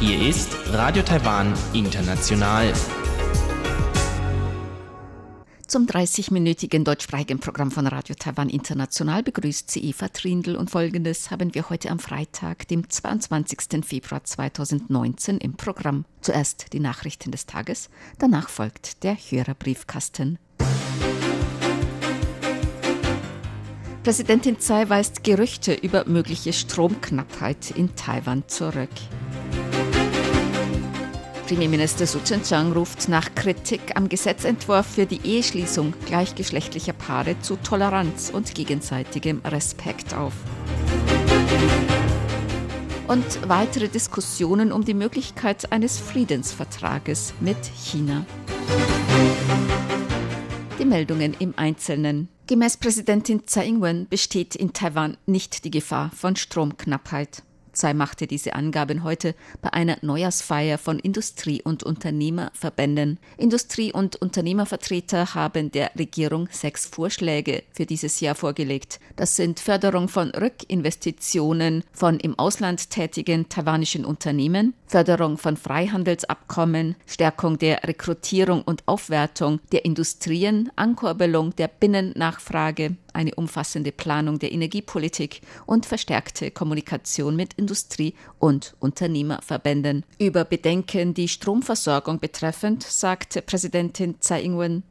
Hier ist Radio Taiwan International. Zum 30-minütigen deutschsprachigen Programm von Radio Taiwan International begrüßt sie Eva Trindl und folgendes haben wir heute am Freitag, dem 22. Februar 2019 im Programm. Zuerst die Nachrichten des Tages, danach folgt der Hörerbriefkasten. Präsidentin Tsai weist Gerüchte über mögliche Stromknappheit in Taiwan zurück. Premierminister Su Chen-chang ruft nach Kritik am Gesetzentwurf für die Eheschließung gleichgeschlechtlicher Paare zu Toleranz und gegenseitigem Respekt auf. Und weitere Diskussionen um die Möglichkeit eines Friedensvertrages mit China. Die Meldungen im Einzelnen. Gemäß Präsidentin Tsai Ing-wen besteht in Taiwan nicht die Gefahr von Stromknappheit. Tsai machte diese Angaben heute bei einer Neujahrsfeier von Industrie- und Unternehmerverbänden. Industrie- und Unternehmervertreter haben der Regierung sechs Vorschläge für dieses Jahr vorgelegt. Das sind Förderung von Rückinvestitionen von im Ausland tätigen taiwanischen Unternehmen, Förderung von Freihandelsabkommen, Stärkung der Rekrutierung und Aufwertung der Industrien, Ankurbelung der Binnennachfrage, eine umfassende Planung der Energiepolitik und verstärkte Kommunikation mit Industrie- und Unternehmerverbänden. Über Bedenken die Stromversorgung betreffend sagte Präsidentin Tsai Ing-wen.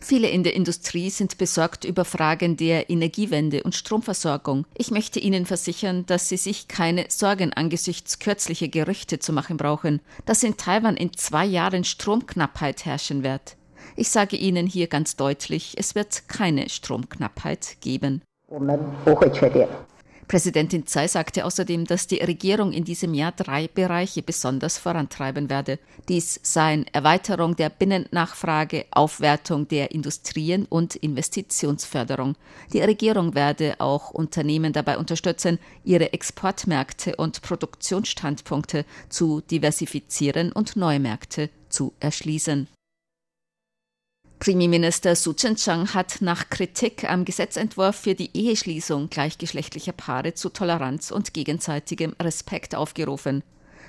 Viele in der Industrie sind besorgt über Fragen der Energiewende und Stromversorgung. Ich möchte Ihnen versichern, dass Sie sich keine Sorgen angesichts kürzlicher Gerüchte zu machen brauchen, dass in Taiwan in zwei Jahren Stromknappheit herrschen wird. Ich sage Ihnen hier ganz deutlich, es wird keine Stromknappheit geben. Präsidentin Tsai sagte außerdem, dass die Regierung in diesem Jahr drei Bereiche besonders vorantreiben werde. Dies seien Erweiterung der Binnennachfrage, Aufwertung der Industrien und Investitionsförderung. Die Regierung werde auch Unternehmen dabei unterstützen, ihre Exportmärkte und Produktionsstandpunkte zu diversifizieren und neue Märkte zu erschließen. Premierminister Su Chen-chang hat nach Kritik am Gesetzentwurf für die Eheschließung gleichgeschlechtlicher Paare zu Toleranz und gegenseitigem Respekt aufgerufen.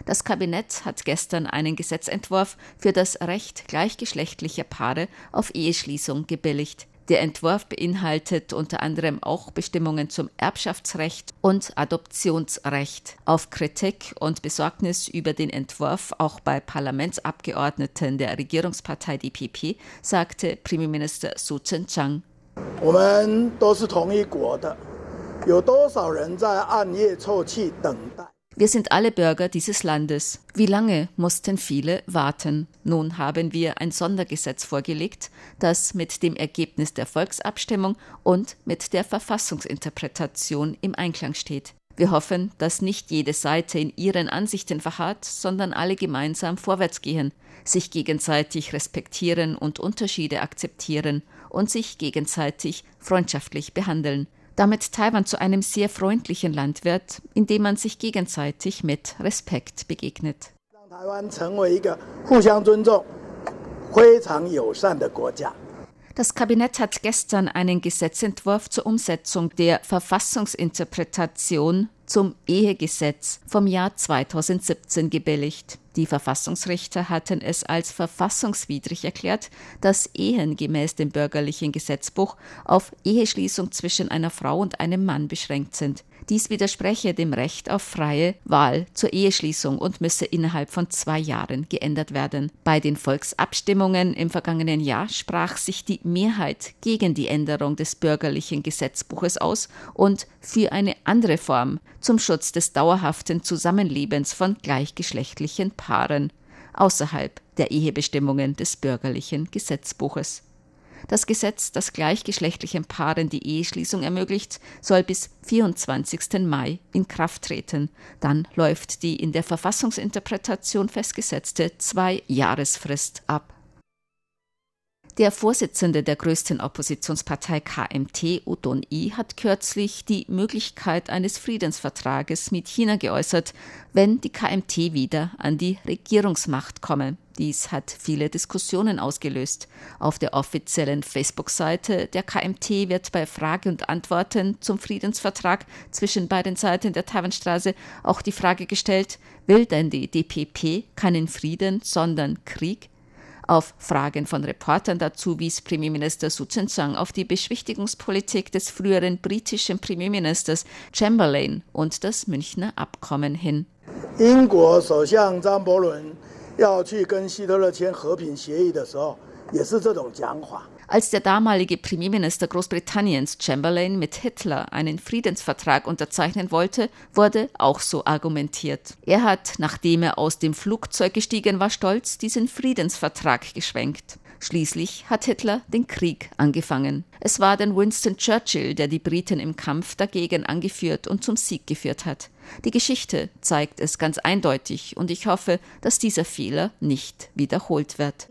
Das Kabinett hat gestern einen Gesetzentwurf für das Recht gleichgeschlechtlicher Paare auf Eheschließung gebilligt. Der Entwurf beinhaltet unter anderem auch Bestimmungen zum Erbschaftsrecht und Adoptionsrecht. Auf Kritik und Besorgnis über den Entwurf auch bei Parlamentsabgeordneten der Regierungspartei DPP sagte Premierminister Su Chen-chang. 我们都是同一国的，有多少人在暗夜凑气等待 ？wir sind alle Bürger dieses Landes. Wie lange mussten viele warten? Nun haben wir ein Sondergesetz vorgelegt, das mit dem Ergebnis der Volksabstimmung und mit der Verfassungsinterpretation im Einklang steht. Wir hoffen, dass nicht jede Seite in ihren Ansichten verharrt, sondern alle gemeinsam vorwärts gehen, sich gegenseitig respektieren und Unterschiede akzeptieren und sich gegenseitig freundschaftlich behandeln damit Taiwan zu einem sehr freundlichen Land wird, in dem man sich gegenseitig mit Respekt begegnet. Das Kabinett hat gestern einen Gesetzentwurf zur Umsetzung der Verfassungsinterpretation zum Ehegesetz vom Jahr 2017 gebilligt. Die Verfassungsrichter hatten es als verfassungswidrig erklärt, dass Ehen gemäß dem bürgerlichen Gesetzbuch auf Eheschließung zwischen einer Frau und einem Mann beschränkt sind. Dies widerspreche dem Recht auf freie Wahl zur Eheschließung und müsse innerhalb von zwei Jahren geändert werden. Bei den Volksabstimmungen im vergangenen Jahr sprach sich die Mehrheit gegen die Änderung des bürgerlichen Gesetzbuches aus und für eine andere Form zum Schutz des dauerhaften Zusammenlebens von gleichgeschlechtlichen Paaren außerhalb der Ehebestimmungen des bürgerlichen Gesetzbuches. Das Gesetz, das gleichgeschlechtlichen Paaren die Eheschließung ermöglicht, soll bis 24. Mai in Kraft treten. Dann läuft die in der Verfassungsinterpretation festgesetzte Zwei-Jahresfrist ab. Der Vorsitzende der größten Oppositionspartei KMT, Udon I, hat kürzlich die Möglichkeit eines Friedensvertrages mit China geäußert, wenn die KMT wieder an die Regierungsmacht komme. Dies hat viele Diskussionen ausgelöst. Auf der offiziellen Facebook-Seite der KMT wird bei Frage und Antworten zum Friedensvertrag zwischen beiden Seiten der Taiwanstraße auch die Frage gestellt, will denn die DPP keinen Frieden, sondern Krieg? Auf Fragen von Reportern dazu wies Premierminister Su Tseng auf die Beschwichtigungspolitik des früheren britischen Premierministers Chamberlain und das Münchner Abkommen hin. Als der damalige Premierminister Großbritanniens Chamberlain mit Hitler einen Friedensvertrag unterzeichnen wollte, wurde auch so argumentiert. Er hat, nachdem er aus dem Flugzeug gestiegen war, stolz diesen Friedensvertrag geschwenkt. Schließlich hat Hitler den Krieg angefangen. Es war denn Winston Churchill, der die Briten im Kampf dagegen angeführt und zum Sieg geführt hat. Die Geschichte zeigt es ganz eindeutig und ich hoffe, dass dieser Fehler nicht wiederholt wird.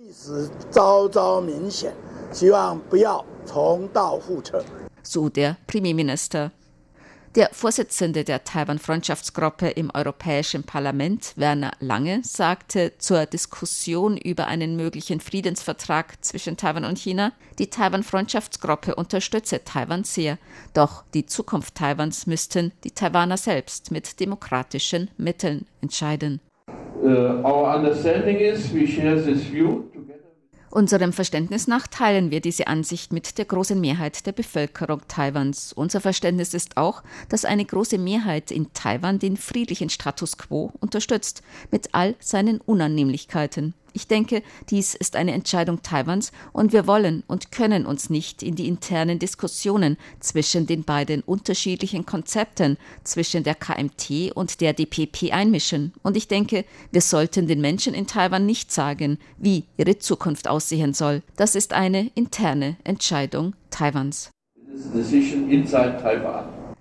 So der Premierminister. Der Vorsitzende der Taiwan-Freundschaftsgruppe im Europäischen Parlament, Werner Lange, sagte zur Diskussion über einen möglichen Friedensvertrag zwischen Taiwan und China, die Taiwan-Freundschaftsgruppe unterstütze Taiwan sehr, doch die Zukunft Taiwans müssten die Taiwaner selbst mit demokratischen Mitteln entscheiden. Uh, our understanding is we share this view Unserem Verständnis nach teilen wir diese Ansicht mit der großen Mehrheit der Bevölkerung Taiwans. Unser Verständnis ist auch, dass eine große Mehrheit in Taiwan den friedlichen Status quo unterstützt, mit all seinen Unannehmlichkeiten. Ich denke, dies ist eine Entscheidung Taiwans und wir wollen und können uns nicht in die internen Diskussionen zwischen den beiden unterschiedlichen Konzepten, zwischen der KMT und der DPP einmischen. Und ich denke, wir sollten den Menschen in Taiwan nicht sagen, wie ihre Zukunft aussehen soll. Das ist eine interne Entscheidung Taiwans.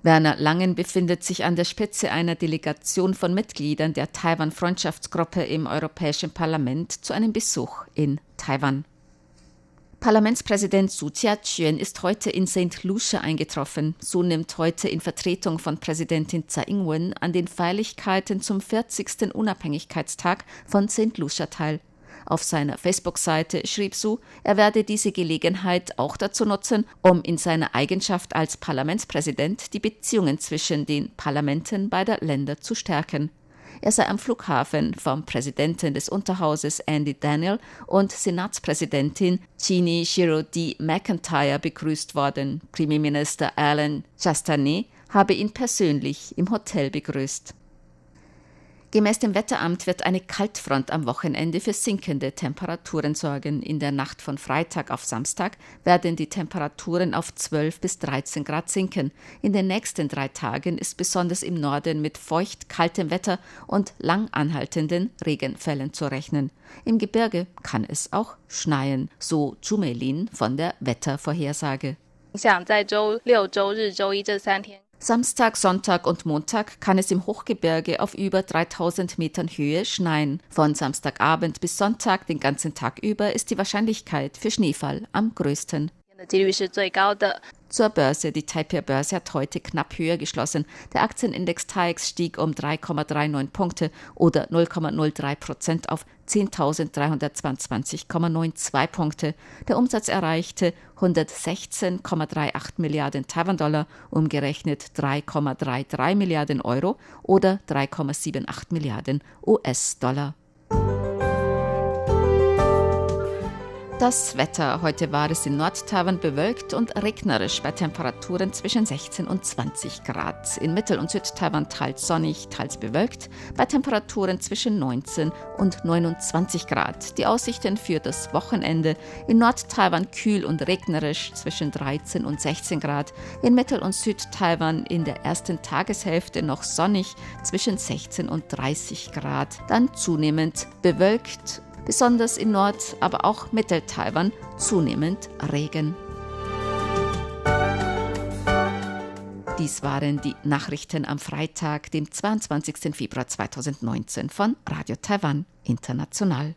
Werner Langen befindet sich an der Spitze einer Delegation von Mitgliedern der Taiwan-Freundschaftsgruppe im Europäischen Parlament zu einem Besuch in Taiwan. Parlamentspräsident Su Jia-chuen ist heute in St. Lucia eingetroffen. Su nimmt heute in Vertretung von Präsidentin Tsai Ing-wen an den Feierlichkeiten zum 40. Unabhängigkeitstag von St. Lucia teil. Auf seiner Facebook-Seite schrieb Su, er werde diese Gelegenheit auch dazu nutzen, um in seiner Eigenschaft als Parlamentspräsident die Beziehungen zwischen den Parlamenten beider Länder zu stärken. Er sei am Flughafen vom Präsidenten des Unterhauses Andy Daniel und Senatspräsidentin Chini Shirodi McIntyre begrüßt worden. Premierminister Alan Chastanet habe ihn persönlich im Hotel begrüßt. Gemäß dem Wetteramt wird eine Kaltfront am Wochenende für sinkende Temperaturen sorgen. In der Nacht von Freitag auf Samstag werden die Temperaturen auf 12 bis 13 Grad sinken. In den nächsten drei Tagen ist besonders im Norden mit feucht kaltem Wetter und lang anhaltenden Regenfällen zu rechnen. Im Gebirge kann es auch schneien, so Jumelin von der Wettervorhersage. 像在周六、周日、周一这三天。 Samstag, Sonntag und Montag kann es im Hochgebirge auf über 3000 Metern Höhe schneien. Von Samstagabend bis Sonntag den ganzen Tag über ist die Wahrscheinlichkeit für Schneefall am größten. Zur Börse. Die Taipei-Börse hat heute knapp höher geschlossen. Der Aktienindex TAIX stieg um 3,39 Punkte oder 0,03 Prozent auf 10.322,92 Punkte. Der Umsatz erreichte 116,38 Milliarden Taiwan-Dollar, umgerechnet 3,33 Milliarden Euro oder 3,78 Milliarden US-Dollar. Das Wetter. Heute war es in Nordtaiwan bewölkt und regnerisch bei Temperaturen zwischen 16 und 20 Grad. In Mittel- und Südtaiwan teils sonnig, teils bewölkt, bei Temperaturen zwischen 19 und 29 Grad. Die Aussichten für das Wochenende. In Nordtaiwan kühl und regnerisch zwischen 13 und 16 Grad. In Mittel- und Südtaiwan in der ersten Tageshälfte noch sonnig zwischen 16 und 30 Grad. Dann zunehmend bewölkt besonders in Nord-, aber auch Mittel-Taiwan zunehmend Regen. Dies waren die Nachrichten am Freitag, dem 22. Februar 2019 von Radio Taiwan International.